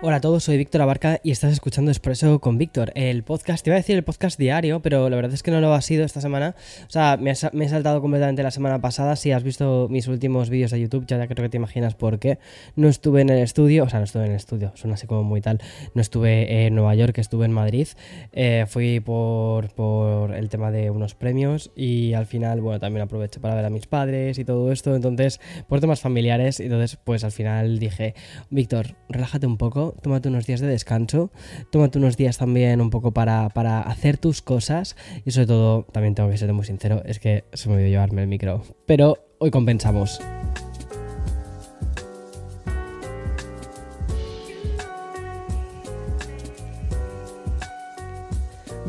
Hola a todos, soy Víctor Abarca y estás escuchando Expreso con Víctor, el podcast, te iba a decir el podcast diario, pero la verdad es que no lo ha sido esta semana. O sea, me, he saltado completamente la semana pasada. Si has visto mis últimos vídeos de YouTube, ya creo que te imaginas por qué. No estuve en el estudio, o sea, no estuve en el estudio, suena así como muy tal. No estuve en Nueva York, estuve en Madrid. Eh, fui por, por el tema de unos premios y al final, bueno, también aproveché para ver a mis padres y todo esto. Entonces, por temas familiares, entonces, pues al final dije, Víctor, relájate un poco tómate unos días de descanso, tómate unos días también un poco para, para hacer tus cosas y sobre todo, también tengo que ser muy sincero, es que se me olvidó llevarme el micro, pero hoy compensamos.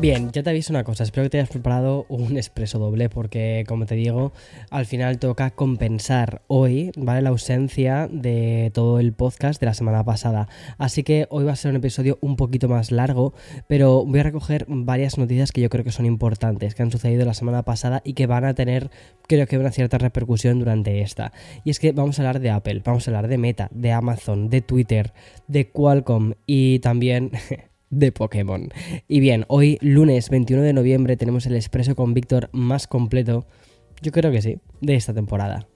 Bien, ya te aviso una cosa, espero que te hayas preparado un expreso doble porque como te digo, al final toca compensar hoy, ¿vale? La ausencia de todo el podcast de la semana pasada. Así que hoy va a ser un episodio un poquito más largo, pero voy a recoger varias noticias que yo creo que son importantes, que han sucedido la semana pasada y que van a tener, creo que una cierta repercusión durante esta. Y es que vamos a hablar de Apple, vamos a hablar de Meta, de Amazon, de Twitter, de Qualcomm y también... de Pokémon. Y bien, hoy lunes 21 de noviembre tenemos el expreso con Víctor más completo, yo creo que sí, de esta temporada.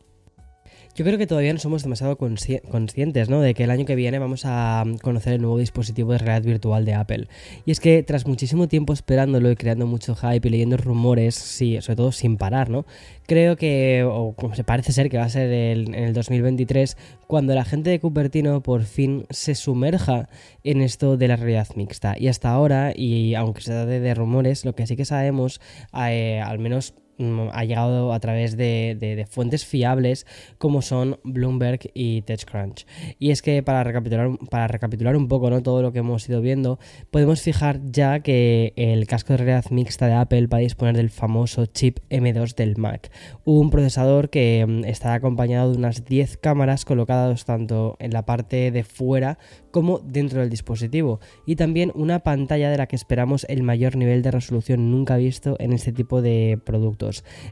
Yo creo que todavía no somos demasiado conscientes ¿no? de que el año que viene vamos a conocer el nuevo dispositivo de realidad virtual de Apple. Y es que tras muchísimo tiempo esperándolo y creando mucho hype y leyendo rumores, sí, sobre todo sin parar, ¿no? Creo que, o como se parece ser que va a ser en el 2023, cuando la gente de Cupertino por fin se sumerja en esto de la realidad mixta. Y hasta ahora, y aunque se trate de rumores, lo que sí que sabemos, eh, al menos Mm, ha llegado a través de, fuentes fiables como son Bloomberg y TechCrunch. Y es que para recapitular, para recapitular un poco ¿no? todo lo que hemos ido viendo, podemos fijar ya que el casco de realidad mixta de Apple va a disponer del famoso chip M2 del Mac, un procesador que mm, está acompañado de unas 10 cámaras colocadas tanto en la parte de fuera como dentro del dispositivo y también una pantalla de la que esperamos el mayor nivel de resolución nunca visto en este tipo de productos.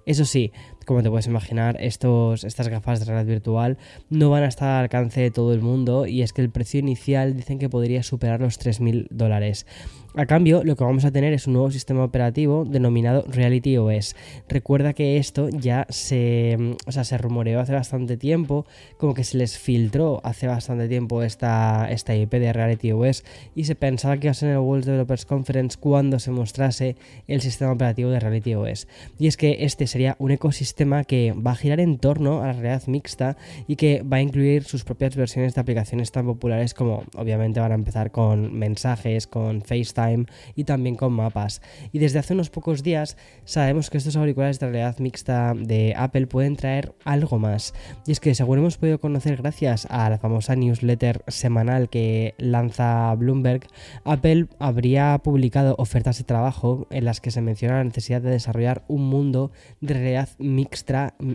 Eso sí, como te puedes imaginar, estos, estas gafas de realidad virtual no van a estar al alcance de todo el mundo y es que el precio inicial dicen que podría superar los 3.000 dólares. A cambio, lo que vamos a tener es un nuevo sistema operativo denominado Reality OS. Recuerda que esto ya se, o sea, se rumoreó hace bastante tiempo, como que se les filtró hace bastante tiempo esta, esta IP de Reality OS y se pensaba que iba a ser en el World Developers Conference cuando se mostrase el sistema operativo de Reality OS. Y es que este sería un ecosistema que va a girar en torno a la realidad mixta y que va a incluir sus propias versiones de aplicaciones tan populares como obviamente van a empezar con mensajes, con FaceTime, y también con mapas. Y desde hace unos pocos días sabemos que estos auriculares de realidad mixta de Apple pueden traer algo más. Y es que según hemos podido conocer gracias a la famosa newsletter semanal que lanza Bloomberg, Apple habría publicado ofertas de trabajo en las que se menciona la necesidad de desarrollar un mundo de realidad mixta,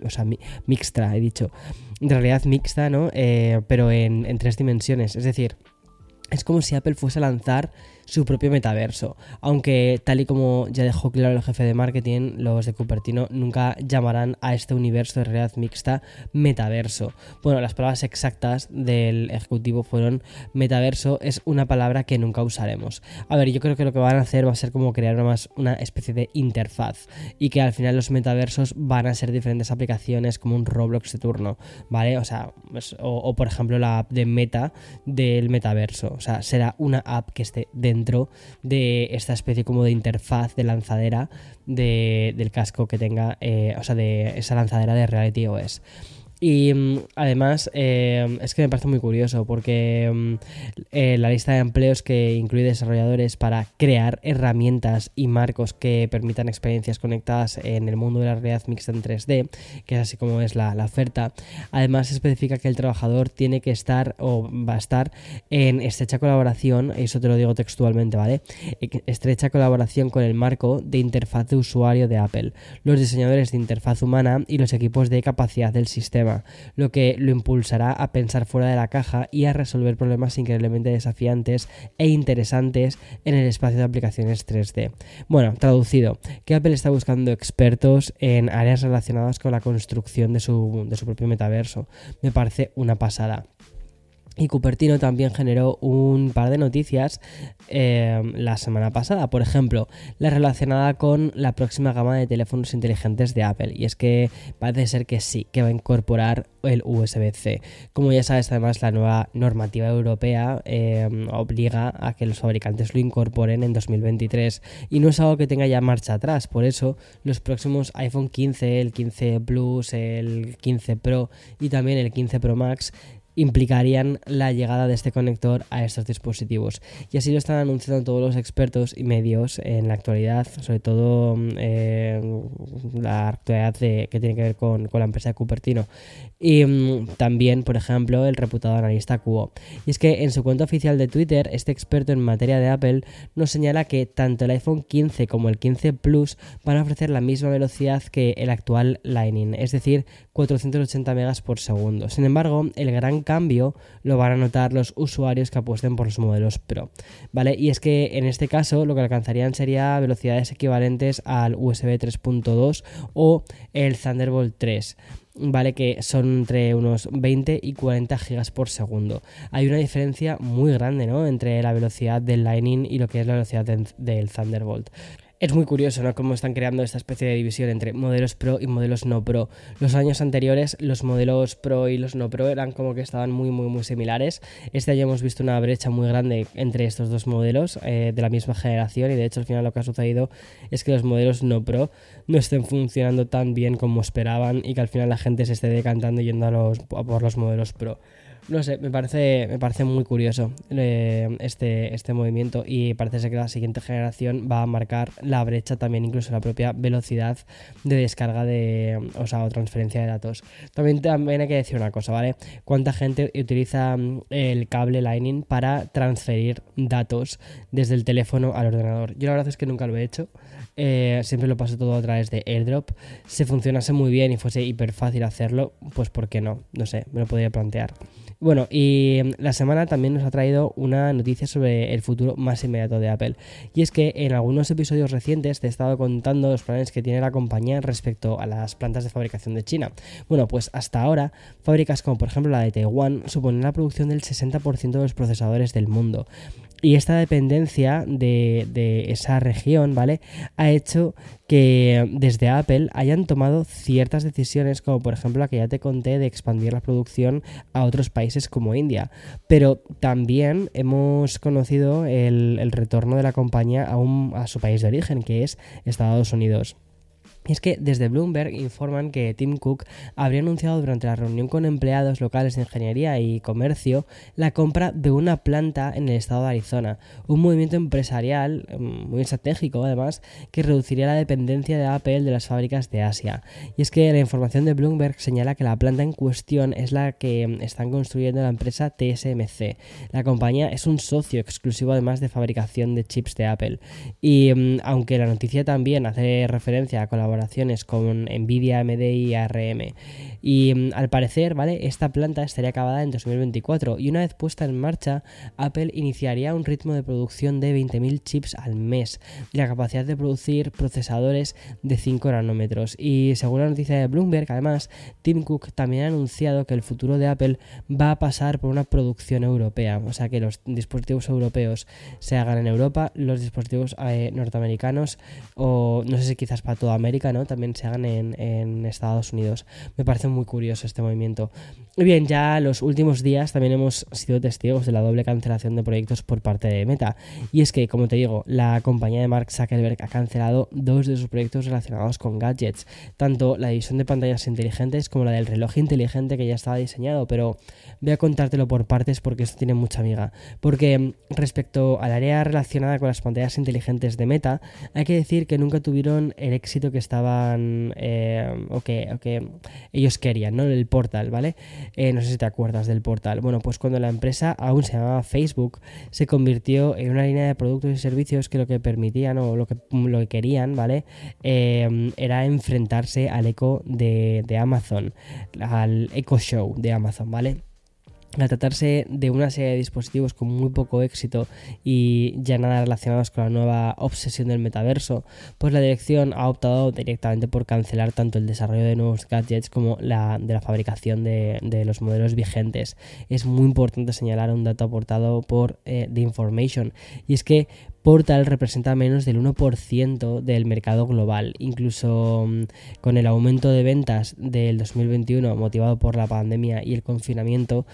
o sea, mixta, he dicho, de realidad mixta, ¿no? Eh, pero en, en tres dimensiones. Es decir, es como si Apple fuese a lanzar su propio metaverso. Aunque tal y como ya dejó claro el jefe de marketing, los de Cupertino nunca llamarán a este universo de realidad mixta metaverso. Bueno, las palabras exactas del ejecutivo fueron metaverso es una palabra que nunca usaremos. A ver, yo creo que lo que van a hacer va a ser como crear una, más una especie de interfaz y que al final los metaversos van a ser diferentes aplicaciones como un Roblox de turno, ¿vale? O sea, pues, o, por ejemplo la app de Meta del metaverso. O sea, será una app que esté dentro dentro de esta especie como de interfaz de lanzadera del casco que tenga, eh, o sea, de esa lanzadera de Reality OS. Y mm, además em, es que me parece muy curioso porque mm, eh, la lista de empleos que incluye desarrolladores para crear herramientas y marcos que permitan experiencias conectadas en el mundo de la realidad mixta en 3D, que es así como es la, oferta, además especifica que el trabajador tiene que estar o va a estar en estrecha colaboración, eso te lo digo textualmente, ¿vale? Estrecha colaboración con el marco de interfaz de usuario de Apple, los diseñadores de interfaz humana y los equipos de capacidad del sistema lo que lo impulsará a pensar fuera de la caja y a resolver problemas increíblemente desafiantes e interesantes en el espacio de aplicaciones 3D. Bueno, traducido, que Apple está buscando expertos en áreas relacionadas con la construcción de su, de su propio metaverso. Me parece una pasada. Y Cupertino también generó un par de noticias eh, la semana pasada. Por ejemplo, la relacionada con la próxima gama de teléfonos inteligentes de Apple. Y es que parece ser que sí, que va a incorporar el USB-C. Como ya sabes, además la nueva normativa europea eh, obliga a que los fabricantes lo incorporen en 2023. Y no es algo que tenga ya marcha atrás. Por eso los próximos iPhone 15, el 15 Plus, el 15 Pro y también el 15 Pro Max implicarían la llegada de este conector a estos dispositivos. Y así lo están anunciando todos los expertos y medios en la actualidad, sobre todo mm, eh, la actualidad que tiene que ver con, la empresa de Cupertino. Y mm, también, por ejemplo, el reputado analista Cuo. Y es que en su cuenta oficial de Twitter, este experto en materia de Apple nos señala que tanto el iPhone 15 como el 15 Plus van a ofrecer la misma velocidad que el actual Lightning, es decir, 480 megas por segundo. Sin embargo, el gran cambio lo van a notar los usuarios que apuesten por los modelos Pro, ¿vale? Y es que en este caso lo que alcanzarían sería velocidades equivalentes al USB 3.2 o el Thunderbolt 3. ¿vale? Que son entre unos 20 y 40 gigas por segundo. Hay una diferencia muy grande, ¿no? Entre la velocidad del Lightning y lo que es la velocidad del Thunderbolt. Es muy curioso, ¿no? Cómo están creando esta especie de división entre modelos Pro y modelos no Pro. Los años anteriores, los modelos Pro y los no Pro eran como que estaban muy, muy, muy similares. Este año hemos visto una brecha muy grande entre estos dos modelos eh, de la misma generación y de hecho al final lo que ha sucedido es que los modelos no Pro no estén funcionando tan bien como esperaban y que al final la gente se esté decantando yendo a, los, a por los modelos Pro. No sé, me parece, me parece muy curioso eh, este, este movimiento y parece ser que la siguiente generación va a marcar la brecha también, incluso la propia velocidad de descarga de, o sea, o transferencia de datos. También, también hay que decir una cosa, ¿vale? ¿Cuánta gente utiliza mm, el cable Lightning para transferir datos desde el teléfono al ordenador? Yo la verdad es que nunca lo he hecho. Eh, siempre lo paso todo a través de AirDrop. Si funcionase muy bien y fuese hiper fácil hacerlo, pues ¿por qué no? No sé, me lo podría plantear. Bueno, y mm, la semana también nos ha traído una noticia sobre el futuro más inmediato de Apple. Y es que en algunos episodios recientes te he estado contando los planes que tiene la compañía respecto a las plantas de fabricación de China. Bueno, pues hasta ahora, fábricas como por ejemplo la de Taiwán suponen la producción del 60% de los procesadores del mundo. Y esta dependencia de, de, esa región, ¿vale? Ha hecho que desde Apple hayan tomado ciertas decisiones, como por ejemplo la que ya te conté de expandir la producción a otros países como India. Pero también hemos conocido el, el retorno de la compañía a, un, a su país de origen, que es Estados Unidos. Y es que desde Bloomberg informan que Tim Cook habría anunciado durante la reunión con empleados locales de ingeniería y comercio la compra de una planta en el estado de Arizona, un movimiento empresarial mm, muy estratégico además que reduciría la dependencia de Apple de las fábricas de Asia. Y es que la información de Bloomberg señala que la planta en cuestión es la que mm, están construyendo la empresa TSMC. La compañía es un socio exclusivo además de fabricación de chips de Apple. Y mm, aunque la noticia también hace referencia a colaborar con Nvidia, AMD y ARM. Y mm, al parecer, ¿vale? Esta planta estaría acabada en 2024 y una vez puesta en marcha, Apple iniciaría un ritmo de producción de 20.000 chips al mes y la capacidad de producir procesadores de 5 nanómetros. Y según la noticia de Bloomberg, además, Tim Cook también ha anunciado que el futuro de Apple va a pasar por una producción europea, o sea que los dispositivos europeos se hagan en Europa, los dispositivos eh, norteamericanos o no sé si quizás para toda América también se hagan en, Estados Unidos. Me parece muy curioso este movimiento. Y bien, ya los últimos días también hemos sido testigos de la doble cancelación de proyectos por parte de Meta. Y es que, como te digo, la compañía de Mark Zuckerberg ha cancelado dos de sus proyectos relacionados con gadgets, tanto la división de pantallas inteligentes como la del reloj inteligente que ya estaba diseñado, pero voy a contártelo por partes porque esto tiene mucha amiga. Porque respecto al área relacionada con las pantallas inteligentes de Meta, hay que decir que nunca tuvieron el éxito que estaban eh, o, que, ellos querían, ¿no? El portal, ¿vale? Eh, no sé si te acuerdas del portal. Bueno, pues cuando la empresa aún se llamaba Facebook, se convirtió en una línea de productos y servicios que lo que permitían o lo que, lo que querían, ¿vale? Eh, era enfrentarse al eco de, de Amazon, al Echo Show de Amazon, ¿vale? Al tratarse de una serie de dispositivos con muy poco éxito y ya nada relacionados con la nueva obsesión del metaverso, pues la dirección ha optado directamente por cancelar tanto el desarrollo de nuevos gadgets como la de la fabricación de, los modelos vigentes. Es muy importante señalar un dato aportado por eh, The Information y es que Portal representa menos del 1% del mercado global. Incluso mm, con el aumento de ventas del 2021 motivado por la pandemia y el confinamiento,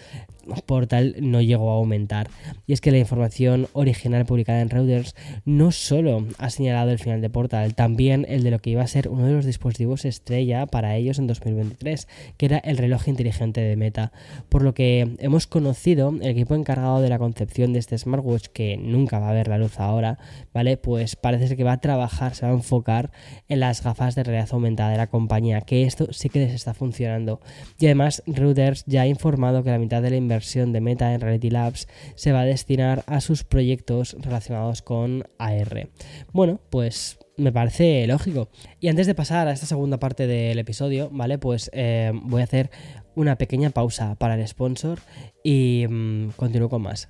Portal no llegó a aumentar. Y es que la información original publicada en Reuters no solo ha señalado el final de Portal, también el de lo que iba a ser uno de los dispositivos estrella para ellos en 2023, que era el reloj inteligente de Meta. Por lo que hemos conocido el equipo encargado de la concepción de este smartwatch, que nunca va a ver la luz ahora, ¿vale? Pues parece que va a trabajar, se va a enfocar en las gafas de realidad aumentada de la compañía, que esto sí que les está funcionando. Y además, Reuters ya ha informado que la mitad de la inversión versión de Meta en Reality Labs se va a destinar a sus proyectos relacionados con AR. Bueno, pues me parece lógico. Y antes de pasar a esta segunda parte del episodio, ¿vale? Pues eh, voy a hacer una pequeña pausa para el sponsor y mm, continúo con más.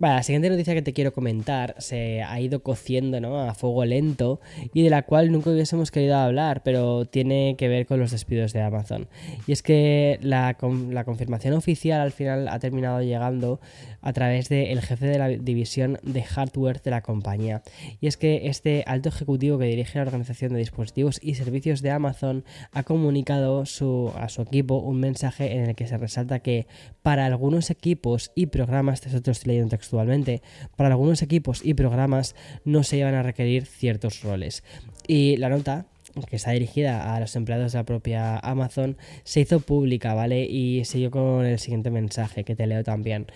Vale, la siguiente noticia que te quiero comentar se ha ido cociendo ¿no? a fuego lento y de la cual nunca hubiésemos querido hablar, pero tiene que ver con los despidos de Amazon. Y es que la, confirmación oficial al final ha terminado llegando a través del jefe de la división de hardware de la compañía. Y es que este alto ejecutivo que dirige la organización de dispositivos y servicios de Amazon ha comunicado su, a su equipo un mensaje en el que se resalta que para algunos equipos y programas, otro estoy leyendo textualmente, para algunos equipos y programas no se iban a requerir ciertos roles. Y la nota que está dirigida a los empleados de la propia Amazon, se hizo pública, ¿vale? Y siguió con el siguiente mensaje que te leo también.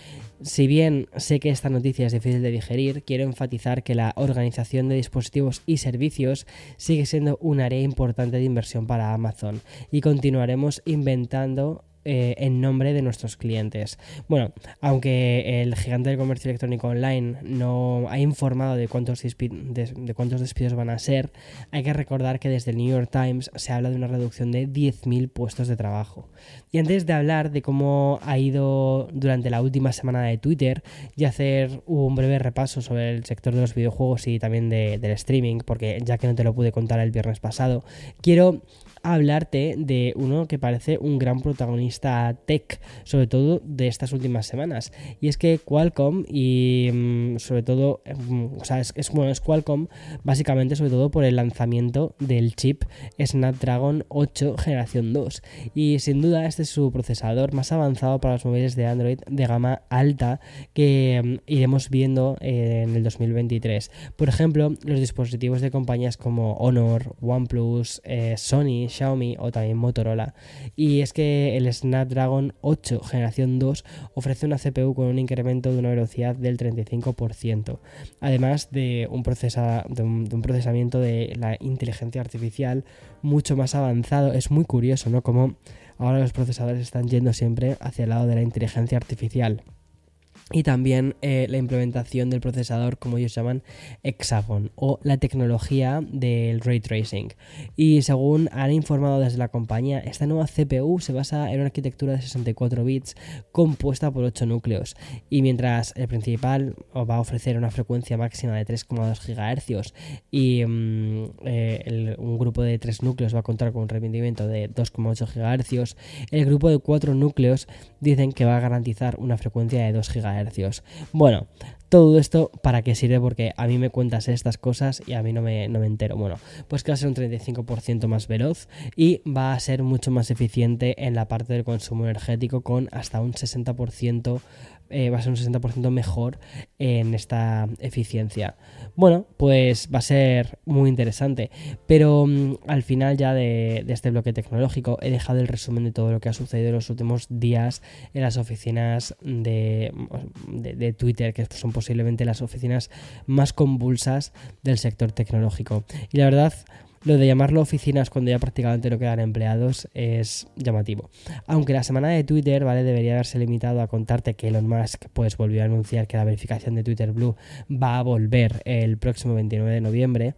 Si bien sé que esta noticia es difícil de digerir, quiero enfatizar que la organización de dispositivos y servicios sigue siendo un área importante de inversión para Amazon y continuaremos inventando eh, en nombre de nuestros clientes. Bueno, aunque el gigante del comercio electrónico online no ha informado de cuántos, de, cuántos despidos van a ser, hay que recordar que desde el New York Times se habla de una reducción de 10.000 puestos de trabajo. Y antes de hablar de cómo ha ido durante la última semana de Twitter y hacer un breve repaso sobre el sector de los videojuegos y también del streaming, porque ya que no te lo pude contar el viernes pasado, quiero hablarte de uno que parece un gran protagonista tech, sobre todo de estas últimas semanas. Y es que Qualcomm y mm, sobre todo, mm, o sea, es, bueno, es Qualcomm básicamente sobre todo por el lanzamiento del chip Snapdragon 8 generación 2. Y sin duda este es su procesador más avanzado para los móviles de Android de gama alta que mm, iremos viendo en el 2023. Por ejemplo, los dispositivos de compañías como Honor, OnePlus, eh, Sony, Xiaomi o también Motorola. Y es que el Snapdragon 8 generación 2 ofrece una CPU con un incremento de una velocidad del 35%, además de un, de un, procesamiento de la inteligencia artificial mucho más avanzado. Es muy curioso, ¿no? Como ahora los procesadores están yendo siempre hacia el lado de la inteligencia artificial y también eh, la implementación del procesador, como ellos llaman, Hexagon o la tecnología del ray tracing. Y según han informado desde la compañía, esta nueva CPU se basa en una arquitectura de 64 bits compuesta por 8 núcleos. Y mientras el principal va a ofrecer una frecuencia máxima de 3,2 GHz y mm, eh, un grupo de 3 núcleos va a contar con un rendimiento de 2,8 GHz, el grupo de 4 núcleos dicen que va a garantizar una frecuencia de 2 GHz bueno, todo esto para qué sirve porque a mí me cuentas estas cosas y a mí no me, no me entero. Bueno, pues que va a ser un 35% más veloz y va a ser mucho más eficiente en la parte del consumo energético con hasta un 60% eh, va a ser un 60% mejor en esta eficiencia. Bueno, pues va a ser muy interesante. Pero mm, al final ya de, este bloque tecnológico he dejado el resumen de todo lo que ha sucedido en los últimos días en las oficinas de, de Twitter, que son posiblemente las oficinas más convulsas del sector tecnológico. Y la verdad lo de llamarlo oficinas cuando ya prácticamente no quedan empleados es llamativo. Aunque la semana de Twitter, ¿vale? Debería haberse limitado a contarte que Elon Musk pues volvió a anunciar que la verificación de Twitter Blue va a volver el próximo 29 de noviembre.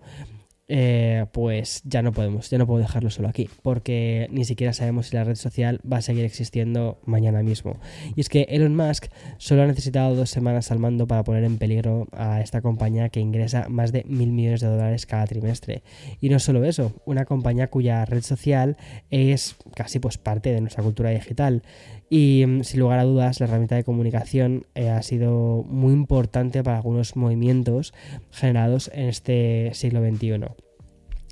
Eh, pues ya no podemos, ya no puedo dejarlo solo aquí, porque ni siquiera sabemos si la red social va a seguir existiendo mañana mismo. Y es que Elon Musk solo ha necesitado dos semanas al mando para poner en peligro a esta compañía que ingresa más de mil millones de dólares cada trimestre. Y no solo eso, una compañía cuya red social es casi pues parte de nuestra cultura digital. Y mm, sin lugar a dudas, la herramienta de comunicación eh, ha sido muy importante para algunos movimientos generados en este siglo XXI.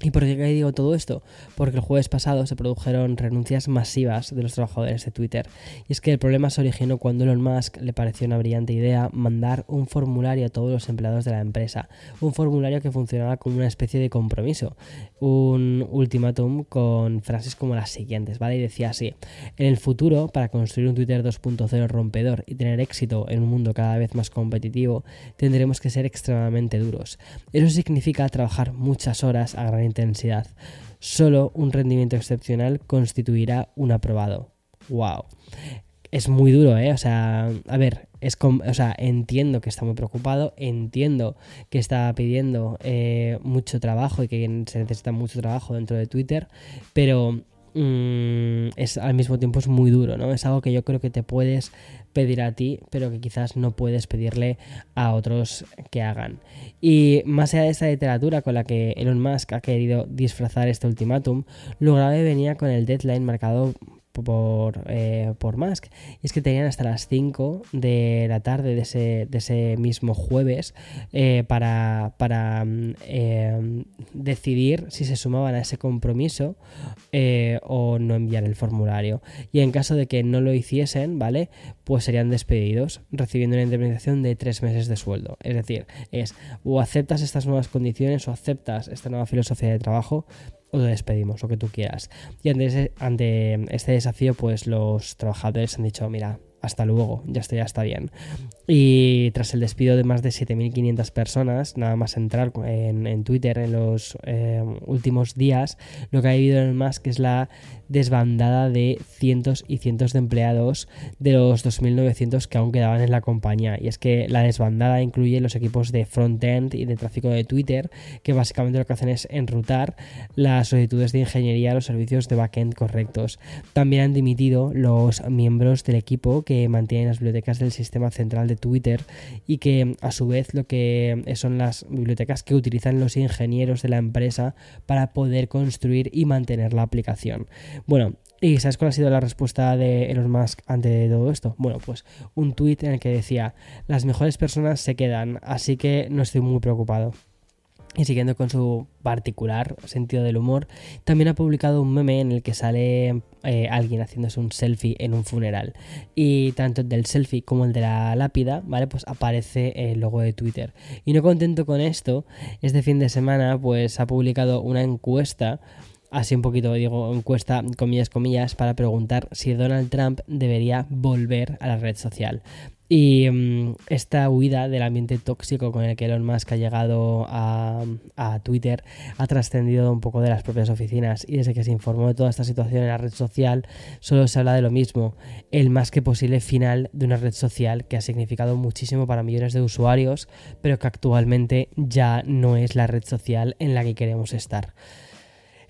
¿Y por qué digo todo esto? Porque el jueves pasado se produjeron renuncias masivas de los trabajadores de Twitter. Y es que el problema se originó cuando Elon Musk le pareció una brillante idea mandar un formulario a todos los empleados de la empresa. Un formulario que funcionaba como una especie de compromiso. Un ultimátum con frases como las siguientes, ¿vale? Y decía así, en el futuro, para construir un Twitter 2.0 rompedor y tener éxito en un mundo cada vez más competitivo, tendremos que ser extremadamente duros. Eso significa trabajar muchas horas a gran intensidad. Solo un rendimiento excepcional constituirá un aprobado. ¡Wow! Es muy duro, ¿eh? O sea, a ver, es o sea, entiendo que está muy preocupado, entiendo que está pidiendo eh, mucho trabajo y que se necesita mucho trabajo dentro de Twitter, pero mm, es al mismo tiempo es muy duro, ¿no? Es algo que yo creo que te puedes pedir a ti, pero que quizás no puedes pedirle a otros que hagan. Y más allá de esta literatura con la que Elon Musk ha querido disfrazar este ultimátum, lo grave venía con el deadline marcado por, eh, por Musk. Y es que tenían hasta las 5 de la tarde de ese, de ese mismo jueves eh, para, para mm, eh, decidir si se sumaban a ese compromiso o no enviar el formulario. Y en caso de que no lo hiciesen, ¿vale? Pues serían despedidos, recibiendo una indemnización de tres meses de sueldo. Es decir, es o aceptas estas nuevas condiciones o aceptas esta nueva filosofía de trabajo o te despedimos, lo que tú quieras. Y ante, ante este desafío, pues los trabajadores han dicho, mira, hasta luego, ya está, ya está bien. Y tras el despido de más de 7.500 personas, nada más entrar en, Twitter en los eh, últimos días, lo que ha vivido en que es la desbandada de cientos y cientos de empleados de los 2.900 que aún quedaban en la compañía. Y es que la desbandada incluye los equipos de front-end y de tráfico de Twitter, que básicamente lo que hacen es enrutar las solicitudes de ingeniería a los servicios de backend correctos. También han dimitido los miembros del equipo que mantienen las bibliotecas del sistema central de Twitter y que a su vez lo que son las bibliotecas que utilizan los ingenieros de la empresa para poder construir y mantener la aplicación. Bueno, ¿y sabes cuál ha sido la respuesta de Elon Musk ante todo esto? Bueno, pues un tuit en el que decía, las mejores personas se quedan, así que no estoy muy preocupado. Y siguiendo con su particular sentido del humor, también ha publicado un meme en el que sale eh, alguien haciéndose un selfie en un funeral. Y tanto el del selfie como el de la lápida, ¿vale? Pues aparece el logo de Twitter. Y no contento con esto, este fin de semana pues ha publicado una encuesta así un poquito, digo, encuesta, comillas, comillas, para preguntar si Donald Trump debería volver a la red social. Y mm, esta huida del ambiente tóxico con el que Elon Musk ha llegado a, Twitter ha trascendido un poco de las propias oficinas y desde que se informó de toda esta situación en la red social solo se habla de lo mismo, el más que posible final de una red social que ha significado muchísimo para millones de usuarios, pero que actualmente ya no es la red social en la que queremos estar.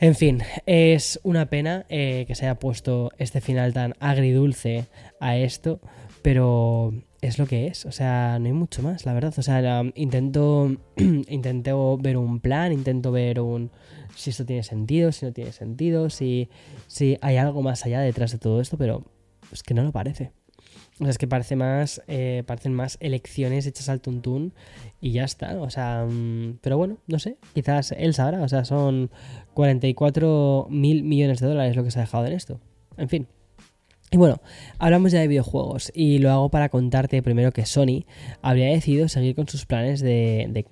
En fin, es una pena eh, que se haya puesto este final tan agridulce a esto, pero es lo que es. O sea, no hay mucho más, la verdad. O sea, intento, intento ver un plan, intento ver un si esto tiene sentido, si no tiene sentido, si, si hay algo más allá detrás de todo esto, pero es que no lo parece. O sea, es que parece más, eh, parecen más elecciones hechas al tuntún y ya está. O sea, mm, pero bueno, no sé, quizás él sabrá. O sea, son 44 mil millones de dólares lo que se ha dejado en esto. En fin. Y bueno, hablamos ya de videojuegos y lo hago para contarte primero que Sony habría decidido seguir con sus planes de,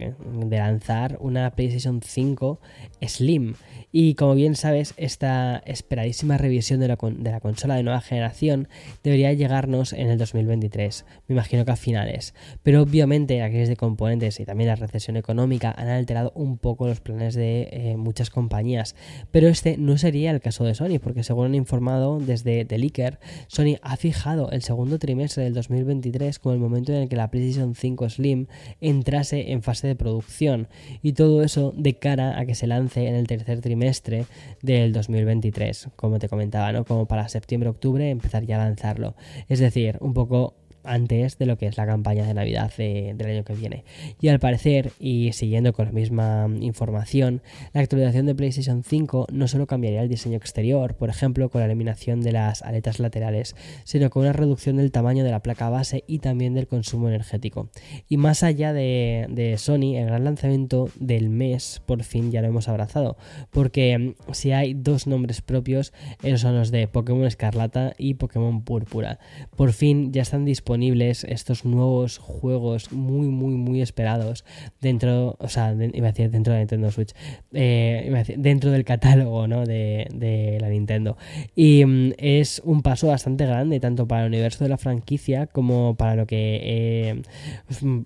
lanzar una PlayStation 5 Slim. Y como bien sabes, esta esperadísima revisión de la, de la consola de nueva generación debería llegarnos en el 2023, me imagino que a finales. Pero obviamente la crisis de componentes y también la recesión económica han alterado un poco los planes de eh, muchas compañías. Pero este no sería el caso de Sony, porque según han informado desde The Leaker, Sony ha fijado el segundo trimestre del 2023 como el momento en el que la PlayStation 5 Slim entrase en fase de producción y todo eso de cara a que se lance en el tercer trimestre del 2023, como te comentaba, ¿no? Como para septiembre-octubre empezar ya a lanzarlo. Es decir, un poco antes de lo que es la campaña de Navidad del año que viene. Y al parecer, y siguiendo con la misma información, la actualización de PlayStation 5 no solo cambiaría el diseño exterior, por ejemplo, con la eliminación de las aletas laterales, sino con una reducción del tamaño de la placa base y también del consumo energético. Y más allá de, de Sony, el gran lanzamiento del mes por fin ya lo hemos abrazado, porque mm, si hay dos nombres propios, esos son los de Pokémon Escarlata y Pokémon Púrpura. Por fin ya están disponibles estos nuevos juegos muy, muy, muy esperados dentro, o sea, iba a decir dentro de Nintendo Switch, eh, dentro del catálogo ¿no? de, la Nintendo. Y mm, es un paso bastante grande, tanto para el universo de la franquicia como para lo que, eh,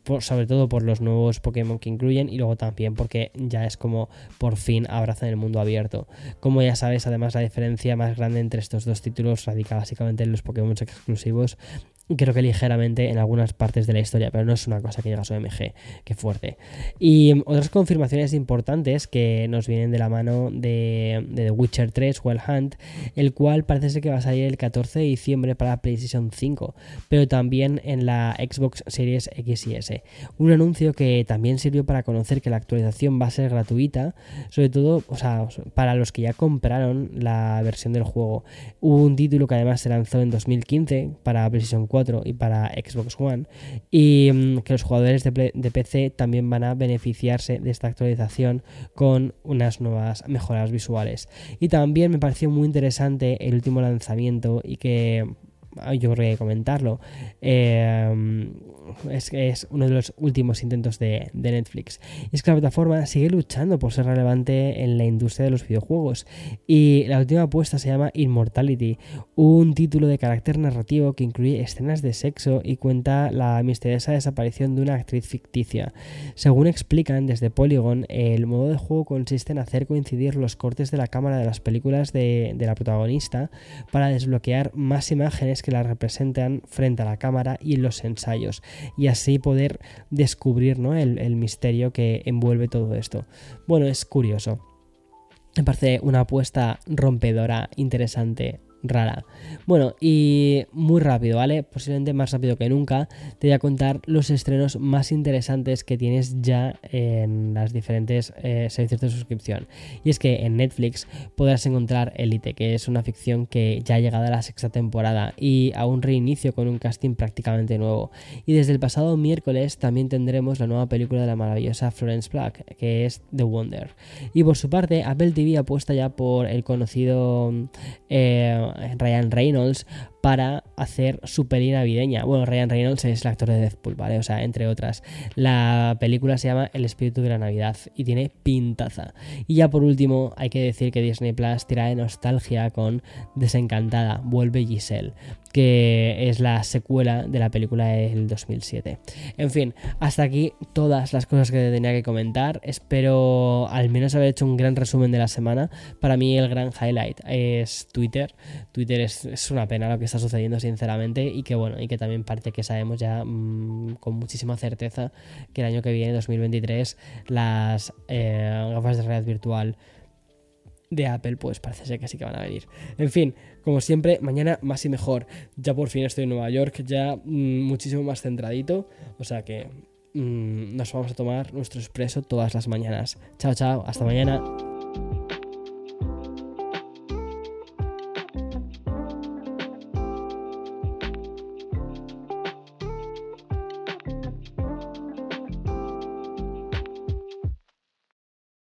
pues, sobre todo por los nuevos Pokémon que incluyen y luego también porque ya es como por fin abrazan el mundo abierto. Como ya sabes, además la diferencia más grande entre estos dos títulos radica básicamente en los Pokémon exclusivos creo que ligeramente en algunas partes de la historia, pero no es una cosa que llega a su MG, qué fuerte. Y otras confirmaciones importantes que nos vienen de la mano de, The Witcher 3, Well Hunt, el cual parece ser que va a salir el 14 de diciembre para PlayStation 5, pero también en la Xbox Series X y S. Un anuncio que también sirvió para conocer que la actualización va a ser gratuita, sobre todo, o sea, para los que ya compraron la versión del juego. Un título que además se lanzó en 2015 para PlayStation 4 y para Xbox One y mm, que los jugadores de, PC también van a beneficiarse de esta actualización con unas nuevas mejoras visuales. Y también me pareció muy interesante el último lanzamiento y que yo creo comentarlo. Eh, es es uno de los últimos intentos de, Netflix. Y es que la plataforma sigue luchando por ser relevante en la industria de los videojuegos. Y la última apuesta se llama Immortality, un título de carácter narrativo que incluye escenas de sexo y cuenta la misteriosa desaparición de una actriz ficticia. Según explican desde Polygon, el modo de juego consiste en hacer coincidir los cortes de la cámara de las películas de, de la protagonista para desbloquear más imágenes que la representan frente a la cámara y en los ensayos y así poder descubrir ¿no? el, el misterio que envuelve todo esto. Bueno, es curioso. Me parece una apuesta rompedora, interesante, rara. Bueno, y muy rápido, ¿vale? Posiblemente más rápido que nunca, te voy a contar los estrenos más interesantes que tienes ya en las diferentes eh, servicios de suscripción. Y es que en Netflix podrás encontrar Elite, que es una ficción que ya ha llegado a la sexta temporada y a un reinicio con un casting prácticamente nuevo. Y desde el pasado miércoles también tendremos la nueva película de la maravillosa Florence Black, que es The Wonder. Y por su parte, Apple TV apuesta ya por el conocido eh, Ryan Reynolds para hacer su peli navideña. Bueno, Ryan Reynolds es el actor de Deadpool, ¿vale? O sea, entre otras. La película se llama El espíritu de la Navidad y tiene pintaza. Y ya por último, hay que decir que Disney Plus tira de nostalgia con Desencantada, vuelve Giselle, que es la secuela de la película del 2007. En fin, hasta aquí todas las cosas que tenía que comentar. Espero al menos haber hecho un gran resumen de la semana. Para mí el gran highlight es Twitter. Twitter es, es una pena lo que está sucediendo sinceramente y que bueno, y que también parte que sabemos ya mm, con muchísima certeza que el año que viene, 2023, las eh, gafas de realidad virtual de Apple, pues parece ser que sí que van a venir. En fin, como siempre, mañana más y mejor. Ya por fin estoy en Nueva York, ya mm, muchísimo más centradito. O sea que mm, nos vamos a tomar nuestro expreso todas las mañanas. Chao, chao, hasta mañana.